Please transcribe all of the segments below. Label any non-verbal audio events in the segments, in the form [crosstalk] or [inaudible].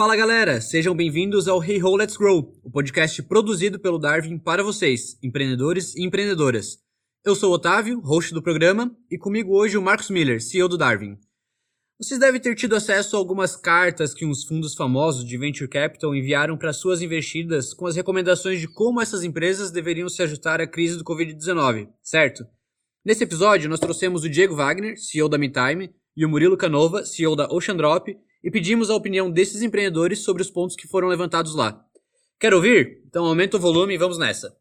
Fala galera, sejam bem-vindos ao Hey Ho Let's Grow, o podcast produzido pelo Darwin para vocês, empreendedores e empreendedoras. Eu sou o Otávio, host do programa, e comigo hoje o Marcos Miller, CEO do Darwin. Vocês devem ter tido acesso a algumas cartas que uns fundos famosos de venture capital enviaram para suas investidas com as recomendações de como essas empresas deveriam se ajustar à crise do Covid-19, certo? Nesse episódio, nós trouxemos o Diego Wagner, CEO da MeTime, e o Murilo Canova, CEO da Ocean Drop, e pedimos a opinião desses empreendedores sobre os pontos que foram levantados lá. Quer ouvir? Então aumenta o volume e vamos nessa.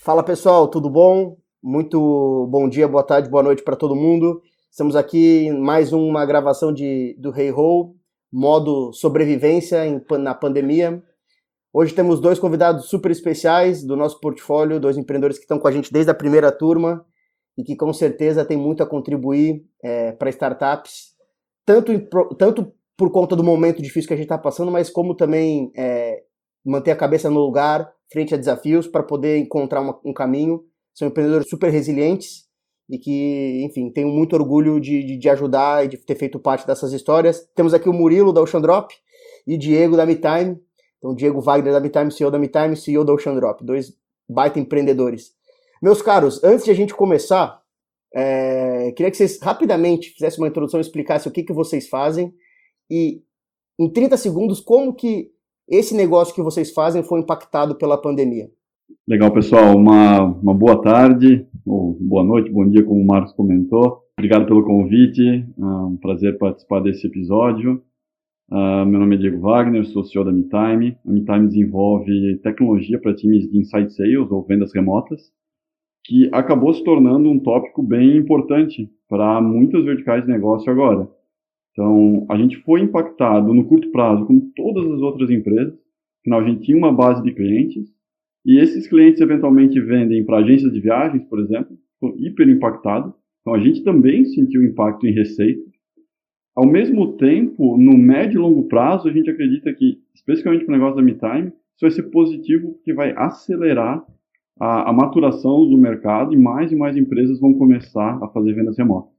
Fala pessoal, tudo bom? Muito bom dia, boa tarde, boa noite para todo mundo. Estamos aqui em mais uma gravação de, do Hey Ho, modo sobrevivência em, na pandemia. Hoje temos dois convidados super especiais do nosso portfólio, dois empreendedores que estão com a gente desde a primeira turma e que com certeza têm muito a contribuir é, para startups, tanto, tanto por conta do momento difícil que a gente está passando, mas como também é, manter a cabeça no lugar frente a desafios para poder encontrar uma, um caminho. São empreendedores super resilientes e que, enfim, tenho muito orgulho de, de, ajudar e de ter feito parte dessas histórias. Temos aqui o Murilo da Ocean Drop e Diego da MeTime. Então, Diego Wagner da MeTime, CEO da MeTime, CEO da Ocean Drop, dois baita empreendedores. Meus caros, antes de a gente começar, é, queria que vocês rapidamente fizessem uma introdução e explicassem o que, que vocês fazem e, em 30 segundos, como que esse negócio que vocês fazem foi impactado pela pandemia. Legal, pessoal. Uma, uma boa tarde, ou boa noite, bom dia, como o Marcos comentou. Obrigado pelo convite. É um prazer participar desse episódio. Uh, meu nome é Diego Wagner, sou CEO da MeTime. A MeTime desenvolve tecnologia para times de inside sales ou vendas remotas, que acabou se tornando um tópico bem importante para muitas verticais de negócio agora. Então, a gente foi impactado no curto prazo, como todas as outras empresas. Afinal, a gente tinha uma base de clientes, e esses clientes eventualmente vendem para agências de viagens, por exemplo, ficou hiper impactado. Então, a gente também sentiu impacto em receita. Ao mesmo tempo, no médio e longo prazo, a gente acredita que, especificamente para o negócio da MeTime, isso vai ser positivo porque vai acelerar a, a maturação do mercado e mais e mais empresas vão começar a fazer vendas remotas.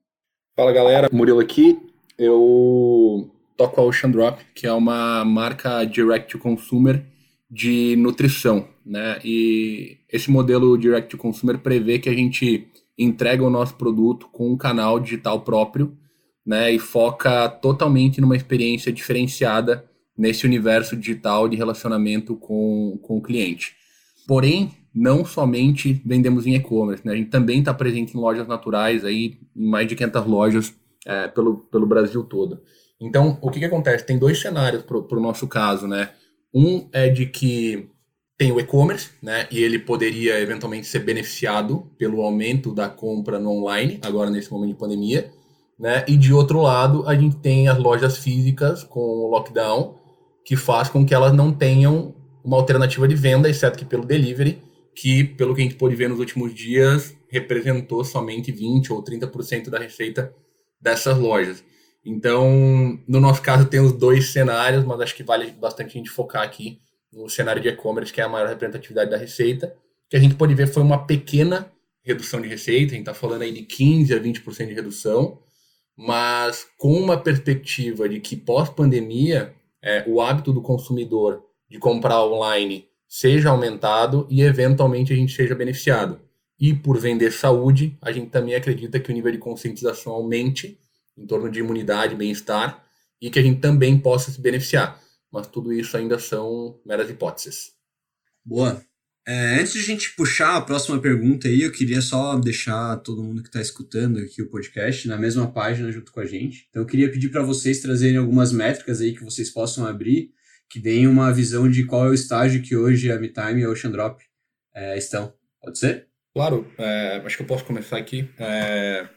Fala galera, Murilo aqui eu toco a Ocean Drop, que é uma marca direct to consumer de nutrição, né? E esse modelo direct to consumer prevê que a gente entrega o nosso produto com um canal digital próprio, né? E foca totalmente numa experiência diferenciada nesse universo digital de relacionamento com, com o cliente. Porém, não somente vendemos em e-commerce, né? A gente também está presente em lojas naturais aí, em mais de 500 lojas é, pelo, pelo Brasil todo. Então, o que, que acontece? Tem dois cenários para o nosso caso, né? Um é de que tem o e-commerce, né? E ele poderia eventualmente ser beneficiado pelo aumento da compra no online, agora nesse momento de pandemia, né? E de outro lado, a gente tem as lojas físicas com o lockdown, que faz com que elas não tenham uma alternativa de venda, exceto que pelo delivery, que, pelo que a gente pôde ver nos últimos dias, representou somente 20 ou 30% da receita dessas lojas. Então, no nosso caso, tem os dois cenários, mas acho que vale bastante a gente focar aqui no cenário de e-commerce, que é a maior representatividade da receita, que a gente pode ver foi uma pequena redução de receita, a gente está falando aí de 15% a 20% de redução, mas com uma perspectiva de que pós-pandemia, é, o hábito do consumidor de comprar online seja aumentado e eventualmente a gente seja beneficiado. E por vender saúde, a gente também acredita que o nível de conscientização aumente em torno de imunidade, bem-estar e que a gente também possa se beneficiar. Mas tudo isso ainda são meras hipóteses. Boa. É, antes de a gente puxar a próxima pergunta aí, eu queria só deixar todo mundo que está escutando aqui o podcast na mesma página junto com a gente. Então eu queria pedir para vocês trazerem algumas métricas aí que vocês possam abrir, que deem uma visão de qual é o estágio que hoje a MeTime e a Ocean Drop é, estão. Pode ser? Claro, é, acho que eu posso começar aqui. É,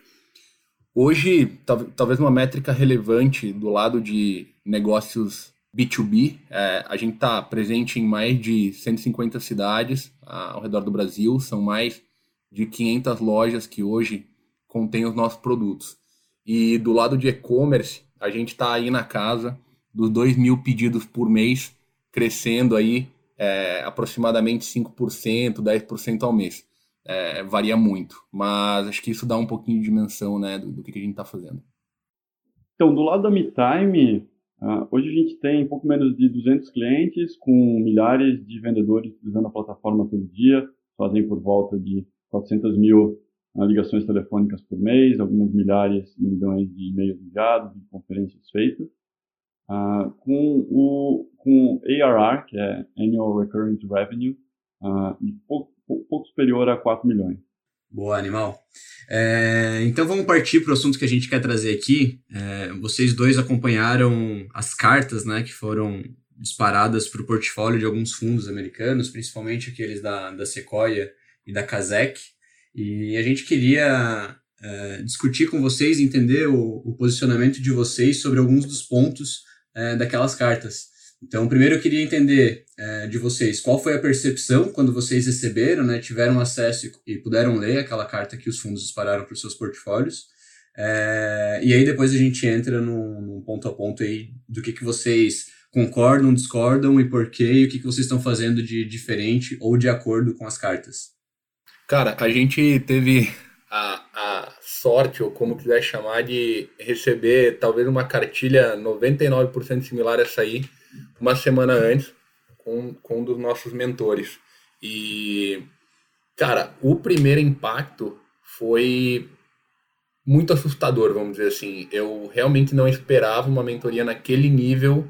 hoje, talvez uma métrica relevante do lado de negócios B2B, é, a gente está presente em mais de 150 cidades ao redor do Brasil, são mais de 500 lojas que hoje contêm os nossos produtos. E do lado de e-commerce, a gente está aí na casa dos 2 mil pedidos por mês, crescendo aí é, aproximadamente 5%, 10% ao mês. É, varia muito, mas acho que isso dá um pouquinho de dimensão né, do, do que, a gente está fazendo. Então, do lado da MeTime, uh, hoje a gente tem pouco menos de 200 clientes, com milhares de vendedores utilizando a plataforma todo dia, fazem por volta de 400 mil uh, ligações telefônicas por mês, alguns milhares e milhões de e-mails enviados, de conferências feitas. Uh, com o com ARR, que é Annual Recurring Revenue, uh, de pouco, pouco, superior a 4 milhões. Boa, animal. É, então vamos partir para o assunto que a gente quer trazer aqui. É, vocês dois acompanharam as cartas né, que foram disparadas para o portfólio de alguns fundos americanos, principalmente aqueles da, da Sequoia e da Kazek. E a gente queria é, discutir com vocês, entender o, o, posicionamento de vocês sobre alguns dos pontos é, daquelas cartas. Então, primeiro eu queria entender é, de vocês qual foi a percepção quando vocês receberam, né, tiveram acesso e, e puderam ler aquela carta que os fundos dispararam para os seus portfólios. É, e aí depois a gente entra num, ponto a ponto aí do que, que vocês concordam, discordam e por quê, e o que, que vocês estão fazendo de diferente ou de acordo com as cartas. Cara, a gente teve a, a sorte, ou como quiser chamar, de receber talvez uma cartilha 99% similar a essa aí, uma semana antes, com, com um dos nossos mentores. E, cara, o primeiro impacto foi muito assustador, vamos dizer assim. Eu realmente não esperava uma mentoria naquele nível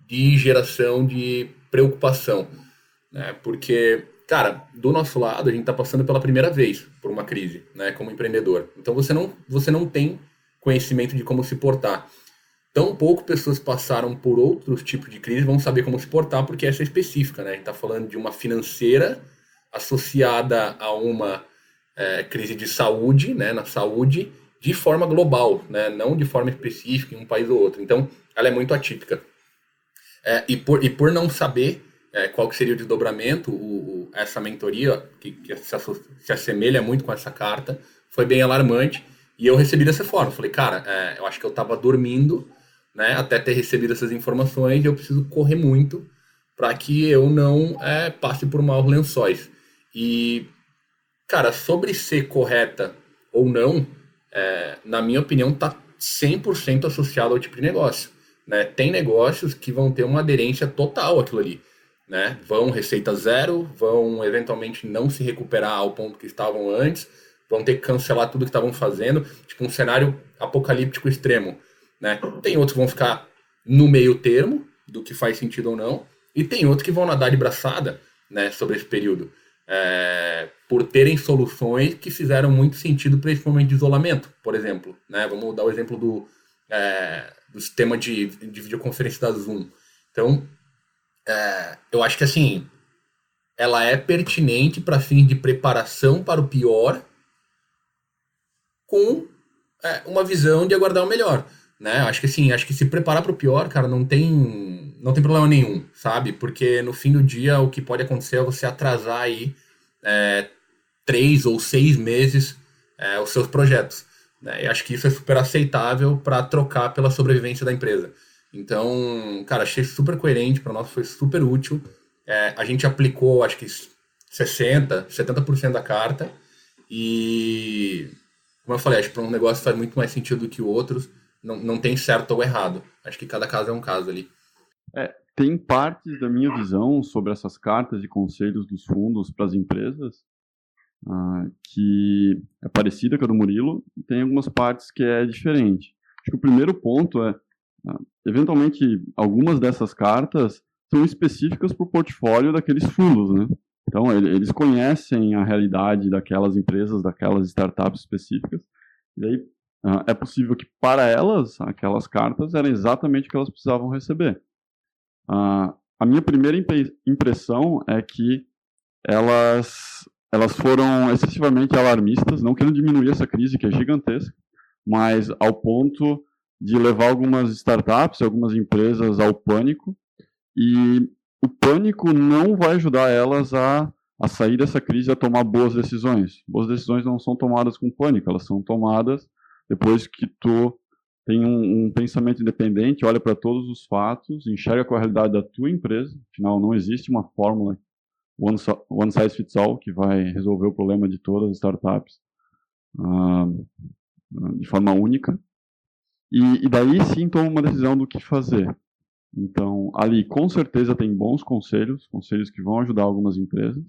de geração de preocupação, né? Porque cara, do nosso lado, a gente está passando pela primeira vez por uma crise, né, como empreendedor. Então você não, você não tem conhecimento de como se portar. Tão pouco pessoas passaram por outros tipos de crise vão saber como se portar, porque essa é específica, né? A gente está falando de uma financeira associada a uma é, crise de saúde, né, na saúde, de forma global, né, não de forma específica em um país ou outro. Então, ela é muito atípica. É, e, por, e por não saber é, qual que seria o desdobramento, o, o essa mentoria, que, que se, se, assemelha muito com essa carta, foi bem alarmante. E eu recebi dessa forma. Falei, cara, é, eu acho que eu estava dormindo, né, até ter recebido essas informações, eu preciso correr muito para que eu não é, passe por maus lençóis. E, cara, sobre ser correta ou não, é, na minha opinião, está 100% associado ao tipo de negócio. Né? Tem negócios que vão ter uma aderência total àquilo ali né? Vão receita zero, vão eventualmente não se recuperar ao ponto que estavam antes, vão ter que cancelar tudo que estavam fazendo, tipo um cenário apocalíptico extremo, né? Tem outros que vão ficar no meio termo do que faz sentido ou não, e tem outros que vão nadar de braçada, né, sobre esse período, é, por terem soluções que fizeram muito sentido para esse momento de isolamento, por exemplo, né? Vamos dar o exemplo do, é, do sistema de, de videoconferência da Zoom. Então, é, eu acho que assim, ela é pertinente para fins de preparação para o pior, com é, uma visão de aguardar o melhor. Né? Acho que assim, acho que se preparar para o pior, cara, não tem, não tem problema nenhum, sabe? Porque no fim do dia o que pode acontecer é você atrasar aí é, três ou seis meses é, os seus projetos. Né? E acho que isso é super aceitável para trocar pela sobrevivência da empresa. Então, cara, achei super coerente, para nós foi super útil. É, a gente aplicou, acho que 60%, 70% da carta. E, como eu falei, acho que para um negócio faz muito mais sentido do que outros. Não, não tem certo ou errado. Acho que cada caso é um caso ali. É, tem partes da minha visão sobre essas cartas de conselhos dos fundos para as empresas uh, que é parecida com a do Murilo, e tem algumas partes que é diferente. Acho que o primeiro ponto é ah, eventualmente, algumas dessas cartas são específicas para o portfólio daqueles fundos, né? Então, eles conhecem a realidade daquelas empresas, daquelas startups específicas, e aí ah, é possível que para elas, aquelas cartas eram exatamente o que elas precisavam receber. Ah, a minha primeira impressão é que elas, elas foram excessivamente alarmistas, não querendo diminuir essa crise que é gigantesca, mas ao ponto de levar algumas startups, algumas empresas ao pânico, e o pânico não vai ajudar elas a, a sair dessa crise a tomar boas decisões. Boas decisões não são tomadas com pânico, elas são tomadas depois que tu tem um, um pensamento independente, olha para todos os fatos, enxerga com a realidade da tua empresa. Afinal, não existe uma fórmula one, one size fits all que vai resolver o problema de todas as startups uh, de forma única. E, e daí sim toma uma decisão do que fazer. Então, ali com certeza tem bons conselhos, conselhos que vão ajudar algumas empresas,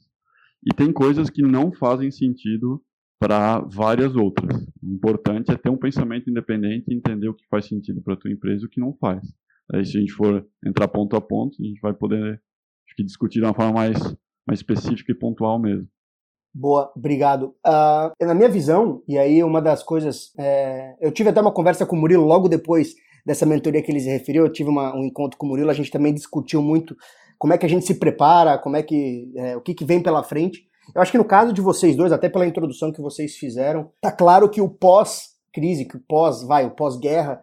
e tem coisas que não fazem sentido para várias outras. O importante é ter um pensamento independente e entender o que faz sentido para a tua empresa e o que não faz. Aí, se a gente for entrar ponto a ponto, a gente vai poder que discutir de uma forma mais, mais específica e pontual mesmo. Boa, obrigado. Uh, na minha visão, e aí uma das coisas. É, eu tive até uma conversa com o Murilo logo depois dessa mentoria que ele se referiu. Eu tive uma, um encontro com o Murilo, a gente também discutiu muito como é que a gente se prepara, como é que. É, o que, que vem pela frente. Eu acho que no caso de vocês dois, até pela introdução que vocês fizeram, tá claro que o pós-crise, que o pós, vai, o pós-guerra,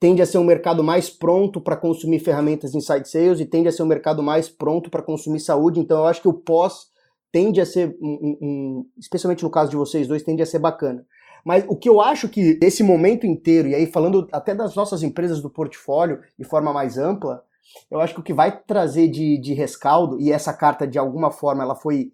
tende a ser um mercado mais pronto para consumir ferramentas inside sales e tende a ser um mercado mais pronto para consumir saúde. Então eu acho que o pós tende a ser, um, um, um, especialmente no caso de vocês dois, tende a ser bacana. Mas o que eu acho que esse momento inteiro, e aí falando até das nossas empresas do portfólio de forma mais ampla, eu acho que o que vai trazer de, de rescaldo, e essa carta de alguma forma ela foi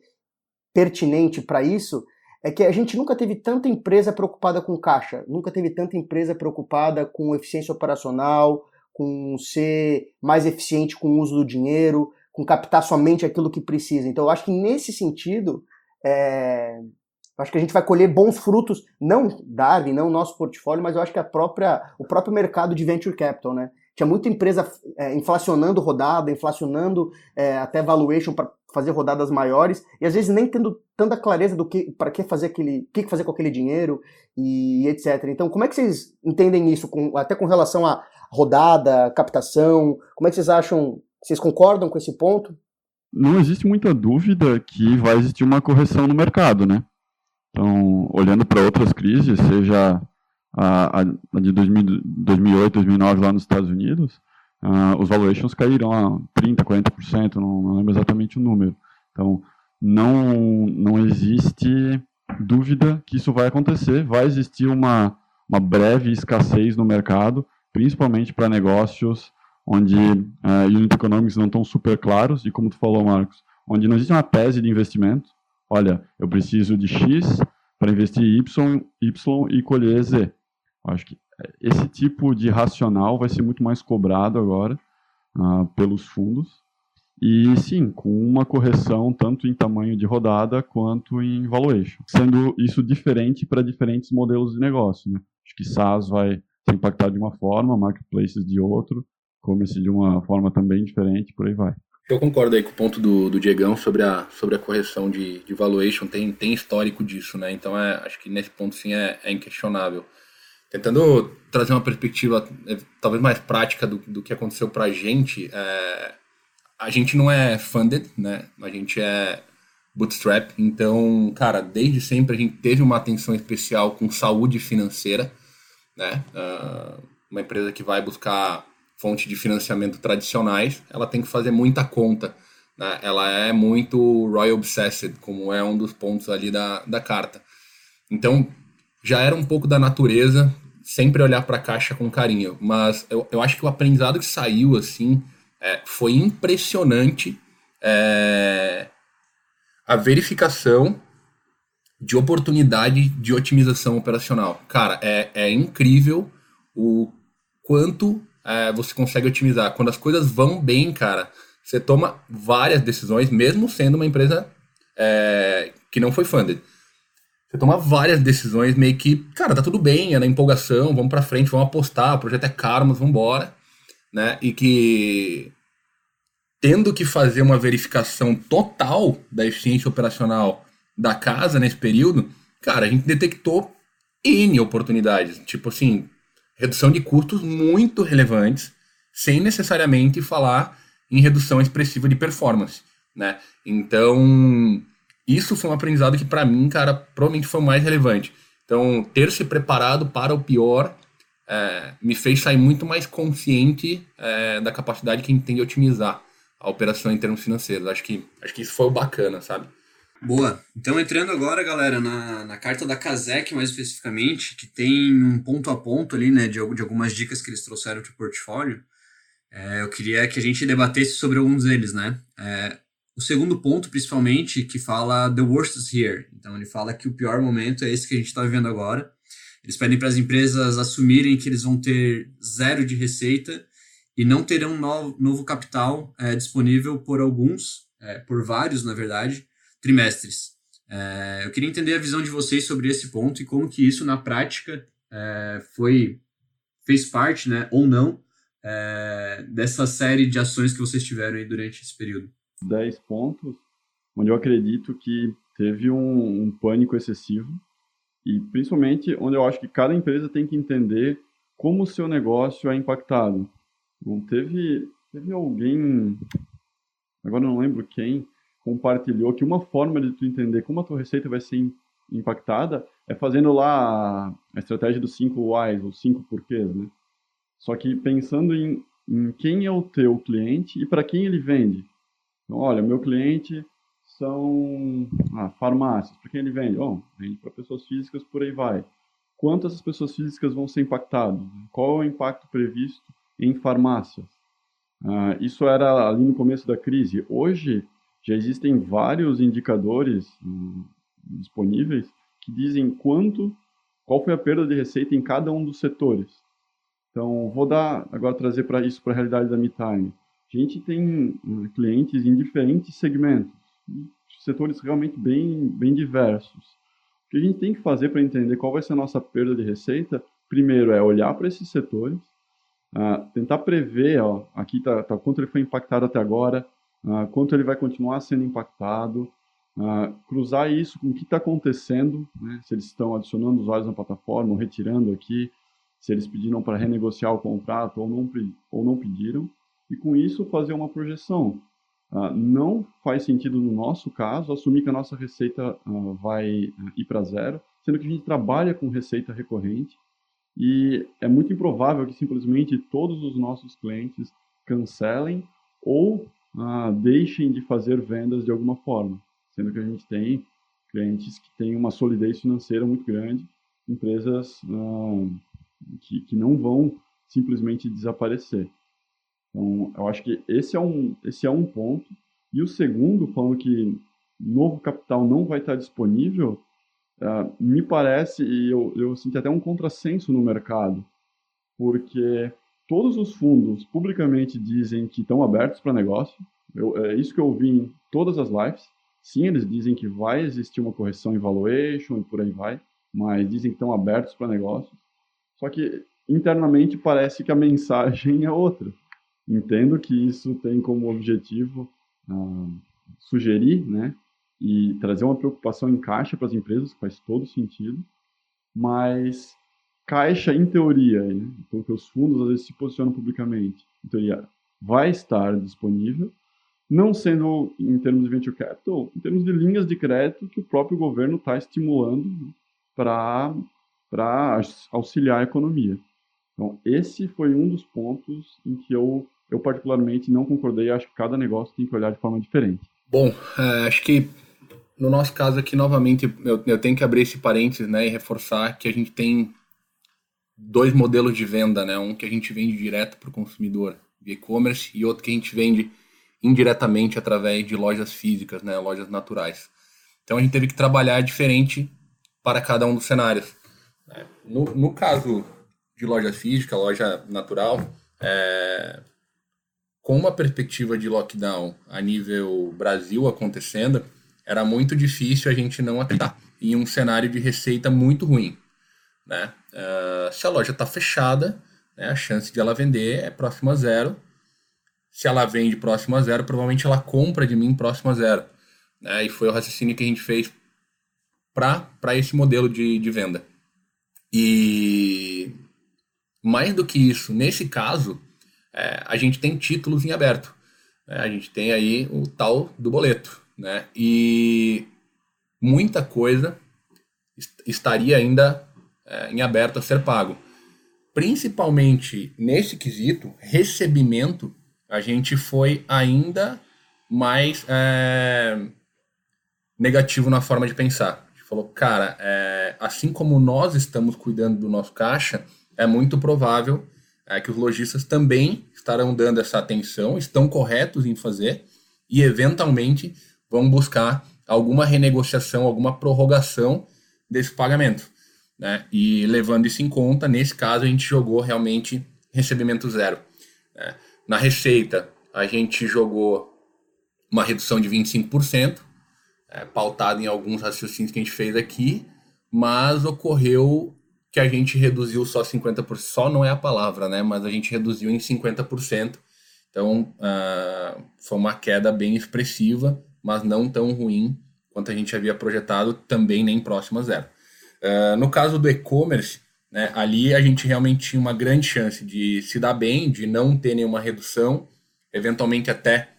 pertinente para isso, é que a gente nunca teve tanta empresa preocupada com caixa, nunca teve tanta empresa preocupada com eficiência operacional, com ser mais eficiente com o uso do dinheiro, com captar somente aquilo que precisa. Então, eu acho que nesse sentido, é, acho que a gente vai colher bons frutos, não Darwin, não o nosso portfólio, mas eu acho que a própria, o próprio mercado de venture capital, né? Tinha muita empresa é, inflacionando rodada, inflacionando é, até valuation para fazer rodadas maiores e às vezes nem tendo tanta clareza do que para que fazer aquele, que fazer com aquele dinheiro e etc. Então, como é que vocês entendem isso, com, até com relação a rodada, captação? Como é que vocês acham vocês concordam com esse ponto? Não existe muita dúvida que vai existir uma correção no mercado, né? Então, olhando para outras crises, seja a, a de 2000, 2008, 2009 lá nos Estados Unidos, os valuations caíram a 30%, 40%, não, não lembro exatamente o número. Então, não, não existe dúvida que isso vai acontecer. Vai existir uma, uma breve escassez no mercado, principalmente para negócios onde uh, unit economics não estão super claros, e como tu falou, Marcos, onde não existe uma tese de investimento. Olha, eu preciso de X para investir Y, Y e colher Z. Acho que esse tipo de racional vai ser muito mais cobrado agora uh, pelos fundos. E sim, com uma correção tanto em tamanho de rodada quanto em valuation. Sendo isso diferente para diferentes modelos de negócio. Né? Acho que SaaS vai ser impactado de uma forma, marketplaces de outro, come-se de uma forma também diferente, por aí vai. Eu concordo aí com o ponto do, do Diegão sobre a, sobre a correção de, de valuation, tem, tem histórico disso, né? Então é, acho que nesse ponto sim é, é inquestionável. Tentando trazer uma perspectiva é, talvez mais prática do, do que aconteceu pra gente, é, a gente não é funded, né? A gente é bootstrap, então, cara, desde sempre a gente teve uma atenção especial com saúde financeira, né? Uh, uma empresa que vai buscar fonte de financiamento tradicionais, ela tem que fazer muita conta. Né? Ela é muito Royal Obsessed, como é um dos pontos ali da, da carta. Então, já era um pouco da natureza sempre olhar para a caixa com carinho. Mas eu, eu acho que o aprendizado que saiu, assim, é, foi impressionante é, a verificação de oportunidade de otimização operacional. Cara, é, é incrível o quanto é, você consegue otimizar. Quando as coisas vão bem, cara, você toma várias decisões, mesmo sendo uma empresa é, que não foi funded. Você toma várias decisões meio que, cara, tá tudo bem, é na empolgação, vamos para frente, vamos apostar, o projeto é caro, mas vamos embora, né? E que tendo que fazer uma verificação total da eficiência operacional da casa nesse período, cara, a gente detectou N oportunidades. Tipo assim, redução de custos muito relevantes, sem necessariamente falar em redução expressiva de performance, né? Então, isso foi um aprendizado que para mim, cara, provavelmente foi o mais relevante. Então, ter se preparado para o pior é, me fez sair muito mais consciente é, da capacidade que a gente tem de otimizar a operação em termos financeiros. Acho que, acho que isso foi o bacana, sabe? Boa. Então, entrando agora, galera, na, na carta da Kazek, mais especificamente, que tem um ponto a ponto ali, né, de, de algumas dicas que eles trouxeram para o portfólio, é, eu queria que a gente debatesse sobre alguns deles, né? É, o segundo ponto, principalmente, que fala The Worst is Here. Então, ele fala que o pior momento é esse que a gente está vivendo agora. Eles pedem para as empresas assumirem que eles vão ter zero de receita e não terão novo, novo capital é, disponível por alguns, é, por vários, na verdade, trimestres. É, eu queria entender a visão de vocês sobre esse ponto e como que isso, na prática, foi fez parte, né, ou não, dessa série de ações que vocês tiveram aí durante esse período. 10 pontos, onde eu acredito que teve um, um pânico excessivo e principalmente onde eu acho que cada empresa tem que entender como o seu negócio é impactado. Teve, teve alguém, agora não lembro quem, compartilhou que uma forma de tu entender como a tua receita vai ser impactada é fazendo lá a estratégia dos 5 whys, os 5 porquês, né? Só que pensando em, em quem é o teu cliente e para quem ele vende. Então, olha, meu cliente são ah, farmácias. Para quem ele vende? Bom, vende para pessoas físicas, por aí vai. Quantas pessoas físicas vão ser impactadas? Qual é o impacto previsto em farmácias? Ah, isso era ali no começo da crise. Hoje, já existem vários indicadores hum, disponíveis que dizem quanto, qual foi a perda de receita em cada um dos setores. Então, vou dar agora trazer para isso para a realidade da MeTime. A gente tem uh, clientes em diferentes segmentos, setores realmente bem, bem diversos. O que a gente tem que fazer para entender qual vai ser a nossa perda de receita, primeiro é olhar para esses setores, uh, tentar prever, ó, aqui está tá, quanto ele foi impactado até agora, uh, quanto ele vai continuar sendo impactado, uh, cruzar isso com o que está acontecendo, né, se eles estão adicionando usuários na plataforma, ou retirando aqui, se eles pediram para renegociar o contrato ou não, ou não pediram, e com isso fazer uma projeção. Uh, não faz sentido, no nosso caso, assumir que a nossa receita uh, vai uh, ir para zero, sendo que a gente trabalha com receita recorrente e é muito improvável que simplesmente todos os nossos clientes cancelem ou deixem de fazer vendas de alguma forma, sendo que a gente tem clientes que têm uma solidez financeira muito grande, empresas que, que não vão simplesmente desaparecer. Então, eu acho que esse é um, esse é um ponto. E o segundo, falando que novo capital não vai estar disponível, uh, me parece, e eu, eu senti até um contrassenso no mercado, porque todos os fundos publicamente dizem que estão abertos para negócio. Eu, é isso que eu ouvi em todas as lives. Sim, eles dizem que vai existir uma correção em valuation e por aí vai, mas dizem que estão abertos para negócios. Só que internamente parece que a mensagem é outra. Entendo que isso tem como objetivo ah, sugerir, né, e trazer uma preocupação em caixa para as empresas, faz todo sentido, mas caixa, em teoria, né, porque os fundos às vezes se posicionam publicamente, em teoria, vai estar disponível, não sendo em termos de venture capital, em termos de linhas de crédito que o próprio governo está estimulando né, para para auxiliar a economia. Então, esse foi um dos pontos em que eu, eu particularmente não concordei. Acho que cada negócio tem que olhar de forma diferente. Bom, é, acho que no nosso caso aqui, novamente, eu, eu tenho que abrir esse parênteses né, e reforçar que a gente tem dois modelos de venda, né? Um que a gente vende direto para o consumidor via e-commerce e outro que a gente vende indiretamente através de lojas físicas, né? Lojas naturais. Então a gente teve que trabalhar diferente para cada um dos cenários. Né? No, no caso de loja física, loja natural, é, com uma perspectiva de lockdown a nível Brasil acontecendo, era muito difícil a gente não acreditar em um cenário de receita muito ruim. Né? Uh, se a loja está fechada, né, a chance de ela vender é próxima a zero. Se ela vende próximo a zero, provavelmente ela compra de mim próximo a zero. Né? E foi o raciocínio que a gente fez para esse modelo de, de venda. E mais do que isso, nesse caso, é, a gente tem títulos em aberto. Né? A gente tem aí o tal do boleto. Né? E muita coisa estaria ainda é, em aberto a ser pago. Principalmente nesse quesito, recebimento, a gente foi ainda mais é, negativo na forma de pensar. A gente falou, cara, é, assim como nós estamos cuidando do nosso caixa, é muito provável é, que os lojistas também estarão dando essa atenção, estão corretos em fazer e eventualmente vão buscar alguma renegociação, alguma prorrogação desse pagamento. Né? E levando isso em conta, nesse caso a gente jogou realmente recebimento zero. Né? Na receita, a gente jogou uma redução de 25%, é, pautado em alguns raciocínios que a gente fez aqui, mas ocorreu que a gente reduziu só 50%, só não é a palavra, né? Mas a gente reduziu em 50%. Então, uh, foi uma queda bem expressiva, mas não tão ruim quanto a gente havia projetado, também nem próximo a zero. Uh, no caso do e-commerce, né, ali a gente realmente tinha uma grande chance de se dar bem, de não ter nenhuma redução, eventualmente até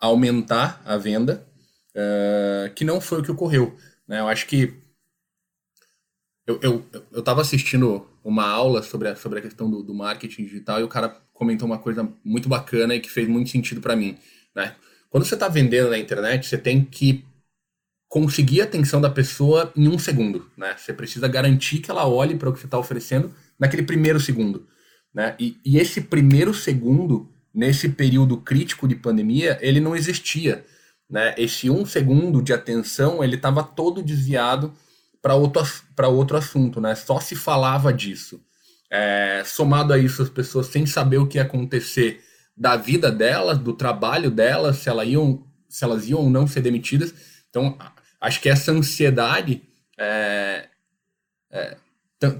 aumentar a venda, uh, que não foi o que ocorreu. Né? Eu acho que eu, eu, eu tava assistindo uma aula sobre a, sobre a questão do, do marketing digital e o cara comentou uma coisa muito bacana e que fez muito sentido para mim. Né? Quando você está vendendo na internet, você tem que conseguir a atenção da pessoa em um segundo. Né? Você precisa garantir que ela olhe para o que você está oferecendo naquele primeiro segundo. Né? E, e esse primeiro segundo, nesse período crítico de pandemia, ele não existia. Né? Esse um segundo de atenção, ele estava todo desviado para outro, outro assunto, né? Só se falava disso. É, somado a isso, as pessoas sem saber o que ia acontecer da vida delas, do trabalho delas, se, elas iam, se elas iam ou não ser demitidas. Então, acho que essa ansiedade é, é,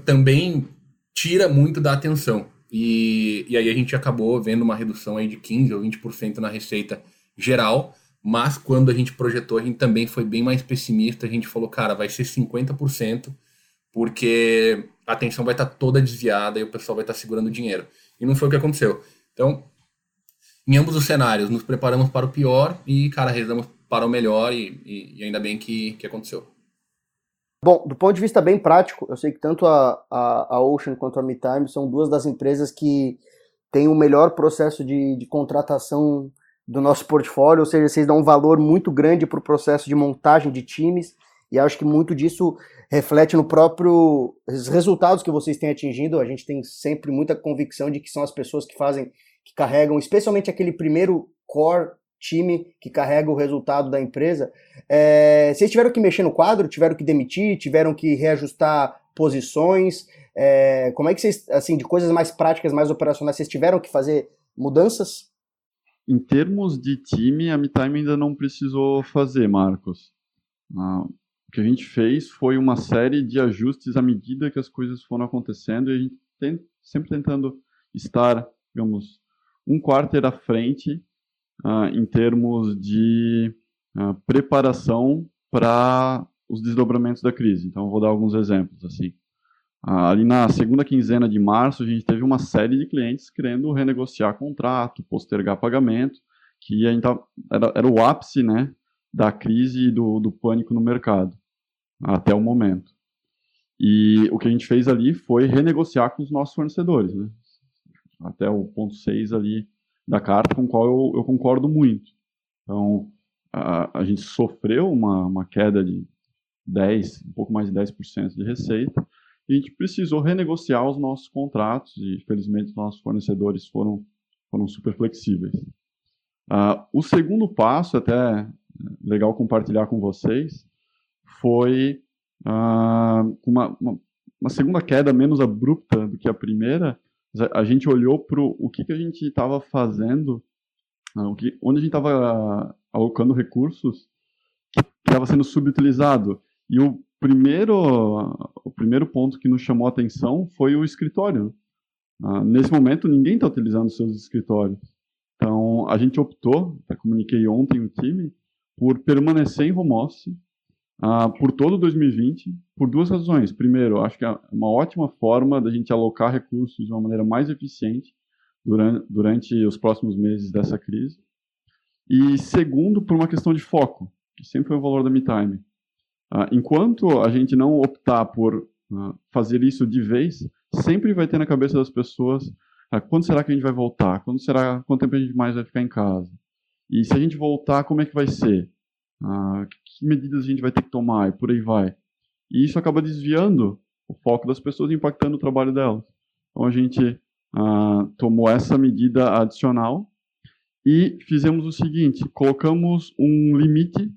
também tira muito da atenção. E, e aí a gente acabou vendo uma redução aí de 15% ou 20% na receita geral, mas quando a gente projetou, a gente também foi bem mais pessimista. A gente falou, cara, vai ser 50%, porque a atenção vai estar tá toda desviada e o pessoal vai estar tá segurando o dinheiro. E não foi o que aconteceu. Então, em ambos os cenários, nos preparamos para o pior e, cara, rezamos para o melhor e, e, e ainda bem que, que aconteceu. Bom, do ponto de vista bem prático, eu sei que tanto a, a, a Ocean quanto a MeTime são duas das empresas que têm o melhor processo de, de contratação do nosso portfólio, ou seja, vocês dão um valor muito grande para o processo de montagem de times, e acho que muito disso reflete no próprio resultados que vocês têm atingido. A gente tem sempre muita convicção de que são as pessoas que fazem, que carregam, especialmente aquele primeiro core time que carrega o resultado da empresa. É, vocês tiveram que mexer no quadro, tiveram que demitir, tiveram que reajustar posições. É, como é que vocês, assim, de coisas mais práticas, mais operacionais, vocês tiveram que fazer mudanças? Em termos de time, a MeTime ainda não precisou fazer, Marcos. Ah, o que a gente fez foi uma série de ajustes à medida que as coisas foram acontecendo e a gente tem, sempre tentando estar, digamos, um quarto à frente ah, em termos de ah, preparação para os desdobramentos da crise. Então, vou dar alguns exemplos assim. Ah, ali na segunda quinzena de março, a gente teve uma série de clientes querendo renegociar contrato, postergar pagamento, que ainda era, era o ápice né, da crise e do, do pânico no mercado, até o momento. E o que a gente fez ali foi renegociar com os nossos fornecedores, né? até o ponto 6 ali da carta, com o qual eu, eu concordo muito. Então, a, a gente sofreu uma, uma queda de 10, um pouco mais de 10% de receita, e a gente precisou renegociar os nossos contratos e, felizmente, os nossos fornecedores foram, foram super flexíveis. Uh, o segundo passo, até é, legal compartilhar com vocês, foi uh, uma, uma, uma, segunda queda menos abrupta do que a primeira. A gente olhou para o que, que a gente estava fazendo, uh, o que, onde a gente estava alocando recursos que estava sendo subutilizado. E o primeiro, o primeiro ponto que nos chamou a atenção foi o escritório. Uh, nesse momento, ninguém está utilizando seus escritórios. Então, a gente optou, até comuniquei ontem o time, por permanecer em home office uh, por todo 2020, por duas razões. Primeiro, acho que é uma ótima forma da gente alocar recursos de uma maneira mais eficiente durante, durante os próximos meses dessa crise. E segundo, por uma questão de foco, que sempre foi o valor da MeTime. Uh, enquanto a gente não optar por uh, fazer isso de vez, sempre vai ter na cabeça das pessoas uh, quando será que a gente vai voltar? Quando será, quanto tempo a gente mais vai ficar em casa? E se a gente voltar, como é que vai ser? Que medidas a gente vai ter que tomar e por aí vai. E isso acaba desviando o foco das pessoas, impactando o trabalho delas. Então a gente tomou essa medida adicional e fizemos o seguinte: colocamos um limite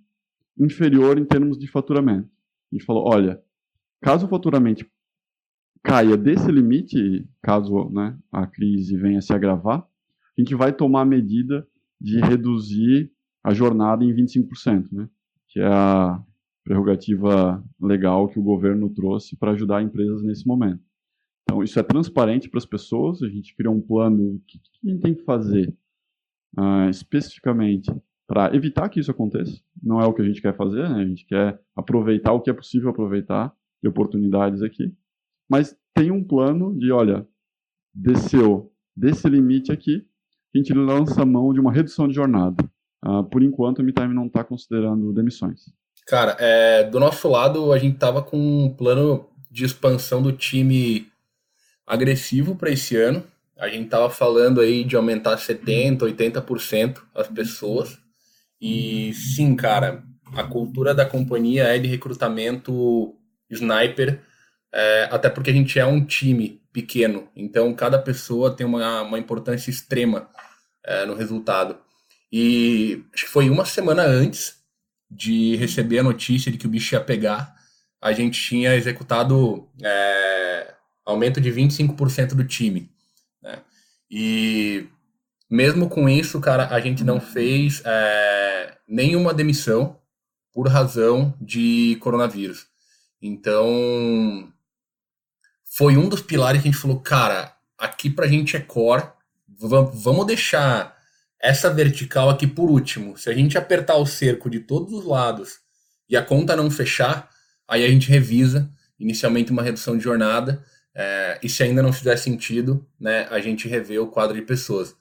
inferior em termos de faturamento. A gente falou: olha, caso o faturamento caia desse limite, caso né, a crise venha se agravar, a gente vai tomar a medida de reduzir a jornada em 25%, né, que é a prerrogativa legal que o governo trouxe para ajudar empresas nesse momento. Então, isso é transparente para as pessoas, a gente criou um plano, o que, que a gente tem que fazer uh, especificamente para evitar que isso aconteça. Não é o que a gente quer fazer, né? a gente quer aproveitar o que é possível aproveitar de oportunidades aqui. Mas tem um plano de, olha, desceu desse limite aqui, a gente lança mão de uma redução de jornada. Uh, por enquanto, a MeTime não está considerando demissões. Cara, é, do nosso lado, a gente estava com um plano de expansão do time agressivo para esse ano. A gente tava falando aí de aumentar 70%, 80% as pessoas. E sim, cara, a cultura da companhia é de recrutamento sniper, é, até porque a gente é um time pequeno, então cada pessoa tem uma, uma importância extrema é, no resultado. E acho que foi uma semana antes de receber a notícia de que o bicho ia pegar, a gente tinha executado é, aumento de 25% do time. Né? E mesmo com isso, cara, a gente não fez é, nenhuma demissão por razão de coronavírus. Então, foi um dos pilares que a gente falou, cara, aqui pra gente é core, vamos deixar essa vertical aqui por último. Se a gente apertar o cerco de todos os lados e a conta não fechar, aí a gente revisa inicialmente uma redução de jornada é, e se ainda não fizer sentido, né, a gente revê o quadro de pessoas.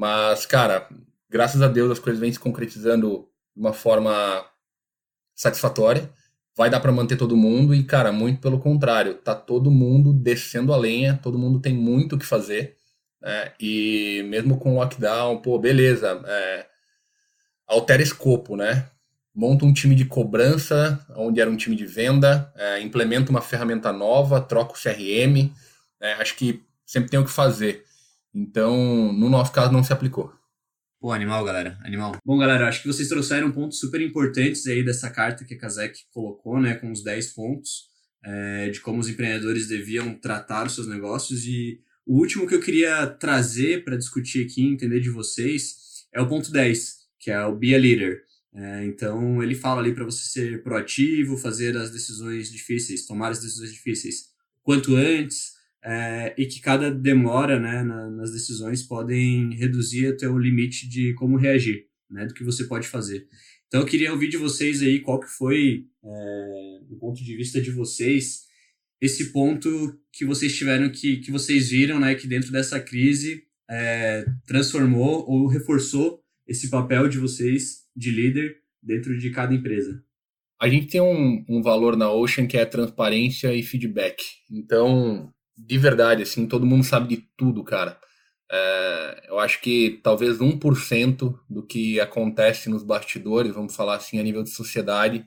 Mas, cara, graças a Deus as coisas vêm se concretizando de uma forma satisfatória. Vai dar para manter todo mundo e, cara, muito pelo contrário, tá todo mundo descendo a lenha, todo mundo tem muito o que fazer. Né? E mesmo com o lockdown, pô, beleza, é, altera escopo, né? monta um time de cobrança, onde era um time de venda, é, implementa uma ferramenta nova, troca o CRM. É, acho que sempre tem o que fazer. Então, no nosso caso, não se aplicou. Pô, animal, galera, animal. Bom, galera, acho que vocês trouxeram pontos super importantes aí dessa carta que a Kazek colocou, né, com os 10 pontos, é, de como os empreendedores deviam tratar os seus negócios. E o último que eu queria trazer para discutir aqui, entender de vocês, é o ponto 10, que é o Be a Leader. É, então ele fala ali para você ser proativo, fazer as decisões difíceis, tomar as decisões difíceis quanto antes, é, e que cada demora né, na, nas decisões podem reduzir até o limite de como reagir, né, do que você pode fazer. Então eu queria ouvir de vocês aí qual que foi, é, do ponto de vista de vocês, esse ponto que vocês tiveram que, que vocês viram, né, que dentro dessa crise é, transformou ou reforçou esse papel de vocês de líder dentro de cada empresa? A gente tem um, um valor na Ocean que é transparência e feedback. Então, de verdade, assim, todo mundo sabe de tudo, cara. É, eu acho que talvez 1% do que acontece nos bastidores, vamos falar assim, a nível de sociedade,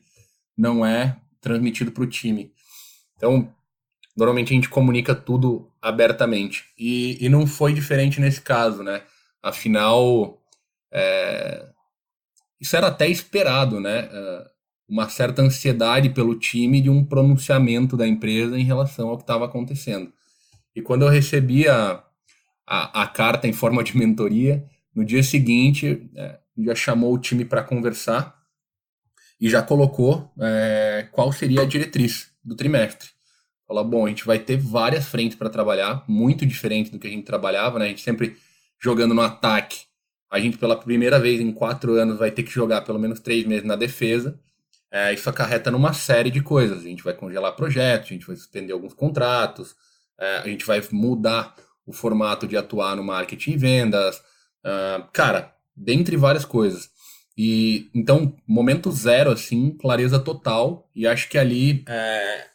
não é transmitido para o time. Então, normalmente a gente comunica tudo abertamente. E, e não foi diferente nesse caso, né? Afinal, é, isso era até esperado, né? É, uma certa ansiedade pelo time de um pronunciamento da empresa em relação ao que estava acontecendo. E quando eu recebi a, a, a, carta em forma de mentoria, no dia seguinte é, já chamou o time para conversar e já colocou é, qual seria a diretriz do trimestre. Falar, bom, a gente vai ter várias frentes para trabalhar, muito diferente do que a gente trabalhava, né? A gente sempre jogando no ataque a gente, pela primeira vez em quatro anos, vai ter que jogar pelo menos três meses na defesa. É, isso acarreta numa série de coisas. A gente vai congelar projetos, a gente vai suspender alguns contratos, é, a gente vai mudar o formato de atuar no marketing e vendas. Uh, cara, dentre várias coisas. E então, momento zero, assim, clareza total. E acho que ali é,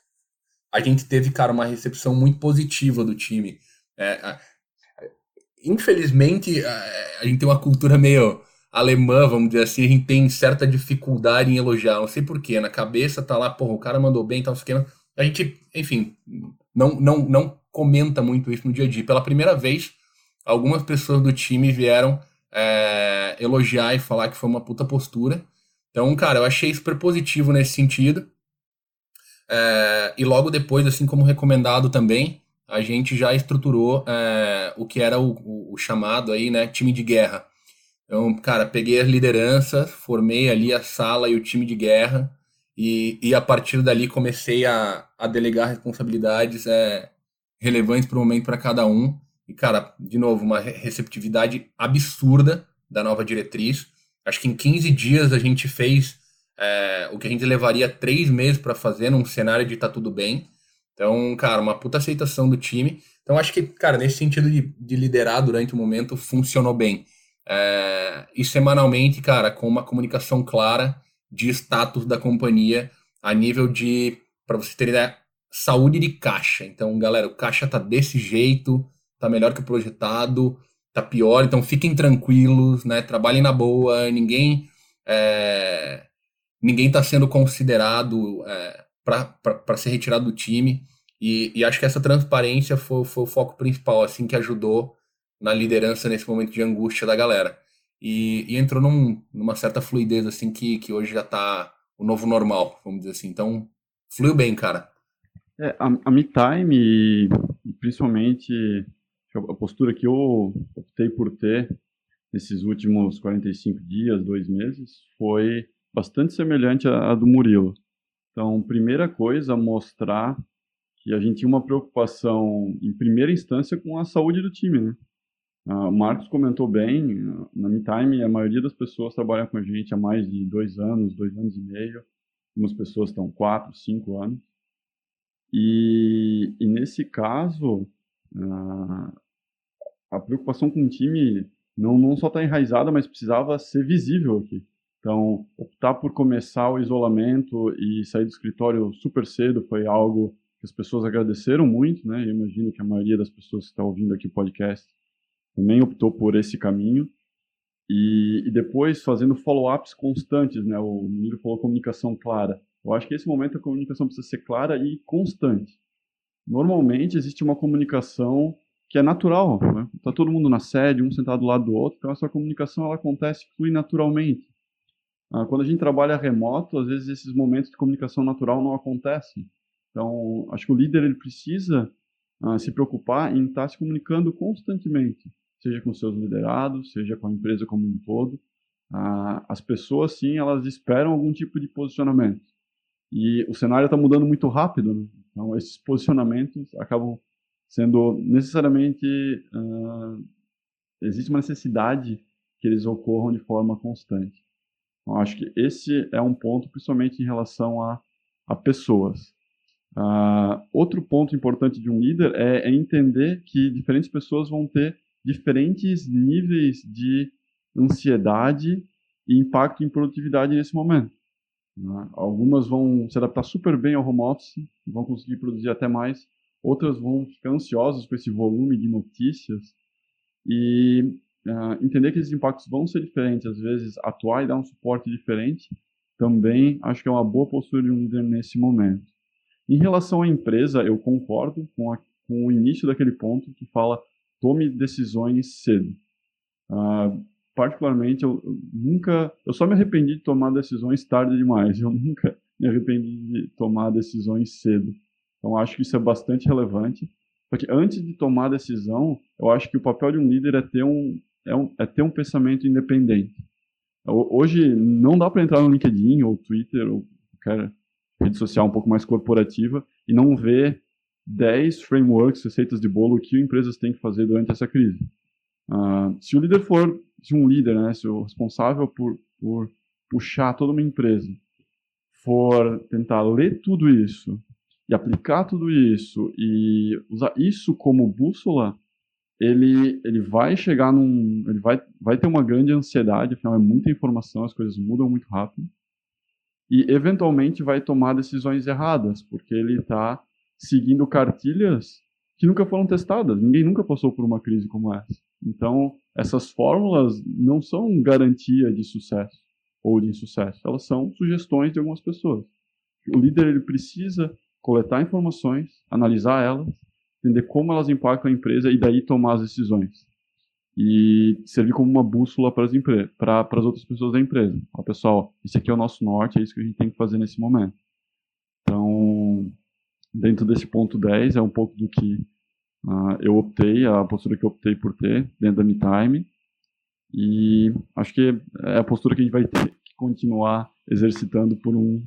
a gente teve, cara, uma recepção muito positiva do time. É, infelizmente, a gente tem uma cultura meio alemã, vamos dizer assim, a gente tem certa dificuldade em elogiar. Não sei porquê. Na cabeça tá lá, porra, o cara mandou bem, tá, a gente, enfim, não, não, não comenta muito isso no dia a dia. Pela primeira vez, algumas pessoas do time vieram é, elogiar e falar que foi uma puta postura. Então, cara, eu achei super positivo nesse sentido. É, e logo depois, assim como recomendado também, a gente já estruturou é, o que era o, o, o, chamado aí, né, time de guerra. Então, cara, peguei as lideranças, formei ali a sala e o time de guerra, e, e a partir dali comecei a, a delegar responsabilidades é, relevantes para o momento para cada um. E, cara, de novo, uma receptividade absurda da nova diretriz. Acho que em 15 dias a gente fez é, o que a gente levaria três meses para fazer num cenário de tá tudo bem. Então, cara, uma puta aceitação do time. Então, acho que, cara, nesse sentido de, de liderar durante o momento, funcionou bem. É, e semanalmente, cara, com uma comunicação clara de status da companhia a nível de, para você ter ideia, saúde de caixa. Então, galera, o caixa tá desse jeito, tá melhor que o projetado, tá pior, então fiquem tranquilos, né? Trabalhem na boa, ninguém é, ninguém tá sendo considerado é, para ser retirado do time. E, e, acho que essa transparência foi, foi, o foco principal, assim, que ajudou na liderança nesse momento de angústia da galera. E, e entrou num, numa certa fluidez, assim, que, que hoje já tá o novo normal, vamos dizer assim. Então, fluiu bem, cara. É, a, a MeTime, principalmente a postura que eu optei por ter nesses últimos 45 dias, dois meses, foi bastante semelhante à, à do Murilo. Então, primeira coisa, mostrar que a gente tinha uma preocupação, em primeira instância, com a saúde do time, né? Uh, o Marcos comentou bem, na MeTime a maioria das pessoas trabalha com a gente há mais de dois anos, dois anos e meio. Algumas pessoas estão quatro, cinco anos. E, e nesse caso, uh, a preocupação com o time não, não só está enraizada, mas precisava ser visível aqui. Então, optar por começar o isolamento e sair do escritório super cedo foi algo que as pessoas agradeceram muito, né? Eu imagino que a maioria das pessoas que está ouvindo aqui o podcast também optou por esse caminho. E, e depois fazendo follow-ups constantes, né? O menino falou comunicação clara. Eu acho que esse momento a comunicação precisa ser clara e constante. Normalmente existe uma comunicação que é natural, né? Tá todo mundo na sede, um sentado do lado do outro, então essa comunicação ela acontece flui naturalmente. Ah, quando a gente trabalha remoto, às vezes esses momentos de comunicação natural não acontecem. Então, acho que o líder ele precisa ah, se preocupar em estar se comunicando constantemente, seja com seus liderados, seja com a empresa como um todo. Ah, as pessoas, sim, elas esperam algum tipo de posicionamento. E o cenário está mudando muito rápido, né? então esses posicionamentos acabam sendo necessariamente uh, existe uma necessidade que eles ocorram de forma constante. Então, acho que esse é um ponto, principalmente em relação a, a pessoas. Uh, outro ponto importante de um líder é, é, entender que diferentes pessoas vão ter diferentes níveis de ansiedade e impacto em produtividade nesse momento. Uh, algumas vão se adaptar super bem ao home office, vão conseguir produzir até mais, outras vão ficar ansiosas com esse volume de notícias e uh, entender que esses impactos vão ser diferentes, às vezes atuar e dar um suporte diferente, também acho que é uma boa postura de um líder nesse momento. Em relação à empresa, eu concordo com, a, com o início daquele ponto que fala tome decisões cedo. Uh, particularmente, eu, eu, nunca, eu só me arrependi de tomar decisões tarde demais. Eu [laughs] nunca me arrependi de tomar decisões cedo. Então, acho que isso é bastante relevante. Porque antes de tomar a decisão, eu acho que o papel de um líder é ter um, é, um, é ter um pensamento independente. Hoje não dá para entrar no LinkedIn ou Twitter ou qualquer rede social um pouco mais corporativa e não ver 10 frameworks, receitas de bolo que empresas têm que fazer durante essa crise. Uh, se o líder for, se um líder, né, se o responsável por, por puxar toda uma empresa for tentar ler tudo isso e aplicar tudo isso e usar isso como bússola, ele, ele vai chegar num. Ele vai, vai ter uma grande ansiedade, afinal é muita informação, as coisas mudam muito rápido. E eventualmente vai tomar decisões erradas, porque ele está seguindo cartilhas que nunca foram testadas. Ninguém nunca passou por uma crise como essa. Então, essas fórmulas não são garantia de sucesso ou de insucesso, elas são sugestões de algumas pessoas. O líder ele precisa coletar informações, analisar elas, entender como elas impactam a empresa e daí tomar as decisões. E servir como uma bússola para as, para, para as outras pessoas da empresa. Ó, pessoal, esse aqui é o nosso norte, é isso que a gente tem que fazer nesse momento. Então, dentro desse ponto 10, é um pouco do que uh, eu optei, a postura que eu optei por ter dentro da MeTime. E acho que é a postura que a gente vai ter que continuar exercitando por um,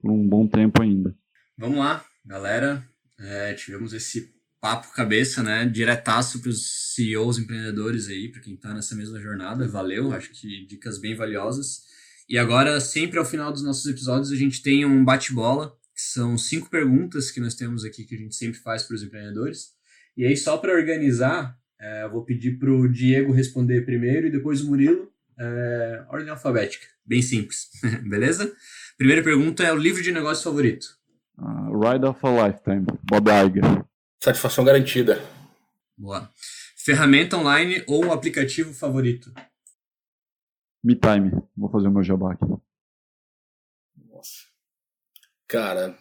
por um bom tempo ainda. Vamos lá, galera. É, tivemos esse papo cabeça, né? Diretaço para os CEOs empreendedores aí, para quem está nessa mesma jornada. Valeu, acho que dicas bem valiosas. E agora, sempre ao final dos nossos episódios, a gente tem um bate-bola, são cinco perguntas que nós temos aqui que a gente sempre faz para os empreendedores. E aí, só para organizar, é, eu vou pedir para o Diego responder primeiro e depois o Murilo, é, ordem alfabética. Bem simples, [laughs] beleza? Primeira pergunta é o livro de negócio favorito. Uh, Ride of a Lifetime, Bob Iger. Satisfação garantida. Boa. Ferramenta online ou aplicativo favorito? MeTime. Vou fazer o meu jabá aqui. Cara,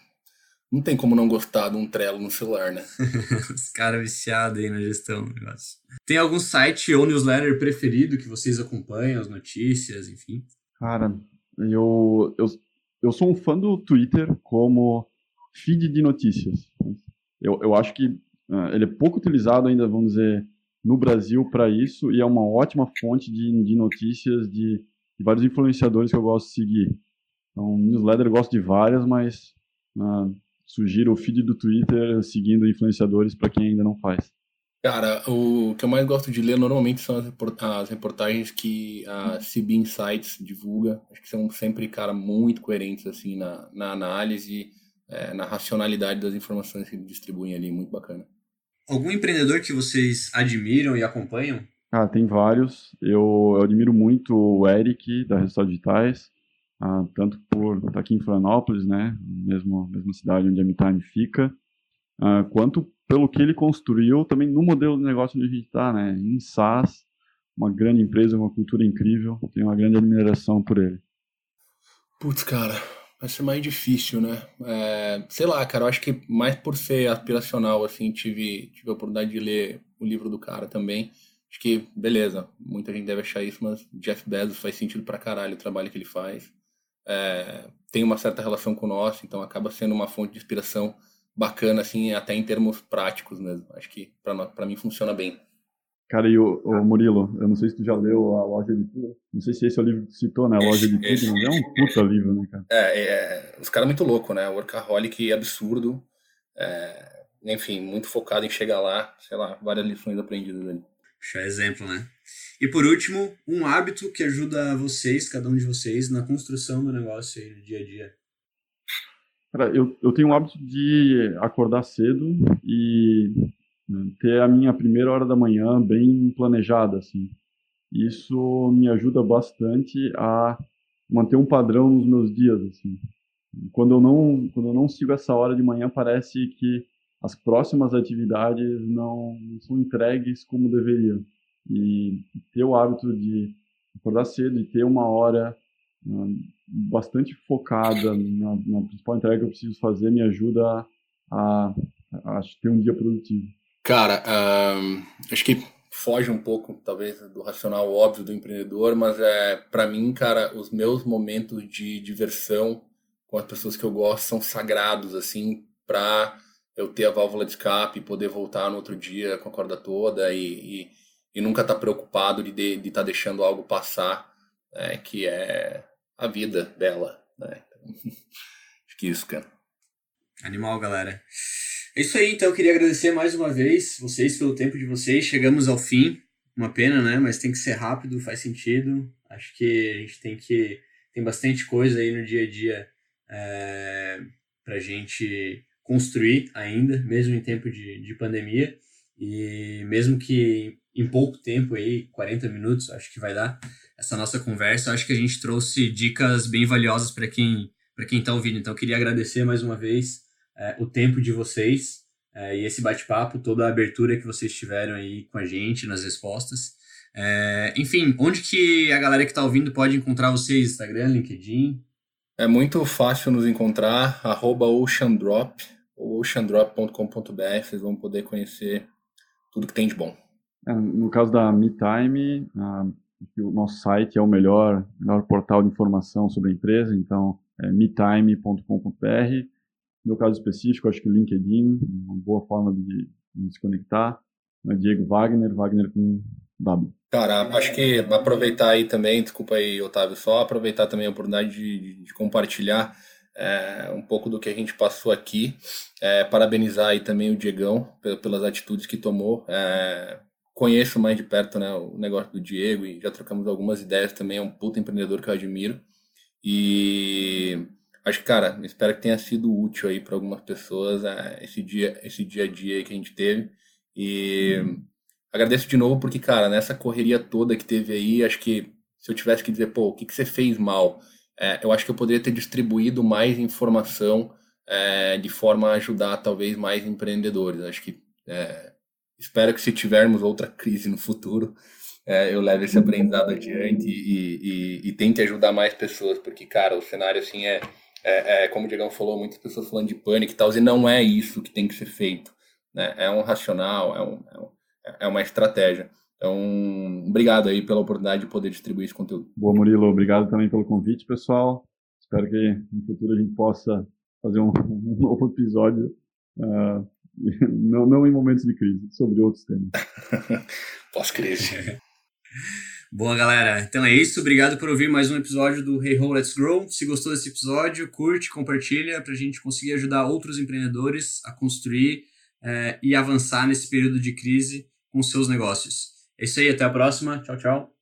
não tem como não gostar de um Trello no celular, né? [laughs] Os caras viciados aí na gestão do negócio. Tem algum site ou newsletter preferido que vocês acompanham, as notícias, enfim? Cara, eu, eu, eu sou um fã do Twitter como feed de notícias eu, eu acho que uh, ele é pouco utilizado ainda, vamos dizer, no Brasil para isso e é uma ótima fonte de, de notícias de, de, vários influenciadores que eu gosto de seguir. Então, newsletter eu gosto de várias, mas uh, sugiro o feed do Twitter seguindo influenciadores para quem ainda não faz. Cara, o que eu mais gosto de ler normalmente são as reportagens que a CB Insights divulga. Acho que são sempre, cara, muito coerentes assim na, na análise é, na racionalidade das informações que distribuem ali, muito bacana. Algum empreendedor que vocês admiram e acompanham? Ah, tem vários. Eu, eu admiro muito o Eric, da Resultados Digitais, ah, tanto por estar aqui em Florianópolis, né, mesmo, mesma cidade onde a MeTime fica, ah, quanto pelo que ele construiu também no modelo de negócio onde a gente está, né, em SaaS, uma grande empresa, uma cultura incrível, tenho uma grande admiração por ele. Putz, cara, vai ser mais difícil, né? É, sei lá, cara, eu acho que mais por ser aspiracional, assim, tive, tive a oportunidade de ler o livro do cara também. Acho que, beleza, muita gente deve achar isso, mas Jeff Bezos faz sentido pra caralho o trabalho que ele faz. É, tem uma certa relação com o nosso, então acaba sendo uma fonte de inspiração bacana, assim, até em termos práticos mesmo. Acho que para mim funciona bem. Cara, e o, o, Murilo, eu não sei se tu já leu a Loja de Tudo. Não sei se esse é o livro que tu citou, né? A Loja de Tudo, esse, mas é um puta livro, né, cara? É, é os caras muito louco, né? Workaholic absurdo. É, enfim, muito focado em chegar lá. Sei lá, várias lições aprendidas ali. Deixa exemplo, né? E por último, um hábito que ajuda vocês, cada um de vocês, na construção do negócio aí no dia a dia. Cara, eu, eu tenho o hábito de acordar cedo e ter a minha primeira hora da manhã bem planejada, assim. Isso me ajuda bastante a manter um padrão nos meus dias, assim. Quando eu não, quando eu não sigo essa hora de manhã, parece que as próximas atividades não, não são entregues como deveriam. E ter o hábito de acordar cedo e ter uma hora uh, bastante focada na, na, principal entrega que eu preciso fazer me ajuda a, a, ter um dia produtivo. Cara, um, acho que foge um pouco, talvez, do racional óbvio do empreendedor, mas é para mim, cara, os meus momentos de diversão com as pessoas que eu gosto são sagrados, assim, para eu ter a válvula de escape e poder voltar no outro dia com a corda toda e, e, e nunca estar tá preocupado de estar de, de tá deixando algo passar, né, que é a vida dela, né? [laughs] acho que isso, cara. Animal, galera. É isso aí, então eu queria agradecer mais uma vez vocês pelo tempo de vocês. Chegamos ao fim, uma pena, né? Mas tem que ser rápido, faz sentido. Acho que a gente tem que. Tem bastante coisa aí no dia a dia é, para gente construir ainda, mesmo em tempo de, de pandemia. E mesmo que em pouco tempo aí, 40 minutos, acho que vai dar essa nossa conversa, acho que a gente trouxe dicas bem valiosas para quem para quem está ouvindo. Então, queria agradecer mais uma vez é, o tempo de vocês. é, e esse bate-papo, toda a abertura que vocês tiveram aí com a gente nas respostas. É, enfim, onde que a galera que está ouvindo pode encontrar vocês? Instagram, LinkedIn? É muito fácil nos encontrar, arroba oceandrop, ou oceandrop.com.br, vocês vão poder conhecer tudo que tem de bom. É, no caso da MeTime, o nosso site é o melhor, melhor portal de informação sobre a empresa, então é metime.com.br. No meu caso específico, acho que o LinkedIn, uma boa forma de, de se conectar. É Diego Wagner, Wagner com W. Cara, acho que aproveitar aí também, desculpa aí, Otávio, só aproveitar também a oportunidade de, de compartilhar é, um pouco do que a gente passou aqui. É, parabenizar aí também o Diegão pelas atitudes que tomou. É, conheço mais de perto né, o negócio do Diego e já trocamos algumas ideias também. É um puta empreendedor que eu admiro. E acho que, cara, espero que tenha sido útil aí para algumas pessoas é, esse, dia, esse dia a dia que a gente teve. E uhum. agradeço de novo porque, cara, nessa correria toda que teve aí, acho que se eu tivesse que dizer, pô, o que, que você fez mal? É, eu acho que eu poderia ter distribuído mais informação é, de forma a ajudar talvez mais empreendedores. Acho que é, espero que se tivermos outra crise no futuro, é, eu leve esse aprendizado adiante e, e, e, tente ajudar mais pessoas, porque, cara, o cenário assim é, é, é como o Diegão falou, muitas pessoas falando de pânico e tal, e não é isso que tem que ser feito. Né? É um racional, é, um, é, um, é uma estratégia. Então, obrigado aí pela oportunidade de poder distribuir esse conteúdo. Boa, Murilo. Obrigado também pelo convite, pessoal. Espero que no futuro a gente possa fazer um, um novo episódio, uh, [laughs] não, não em momentos de crise, sobre outros temas. [laughs] Pós-crise. Boa, galera. Então é isso. Obrigado por ouvir mais um episódio do Hey Ho, Let's Grow. Se gostou desse episódio, curte, compartilha para a gente conseguir ajudar outros empreendedores a construir é, e avançar nesse período de crise com seus negócios. É isso aí, até a próxima. Tchau, tchau.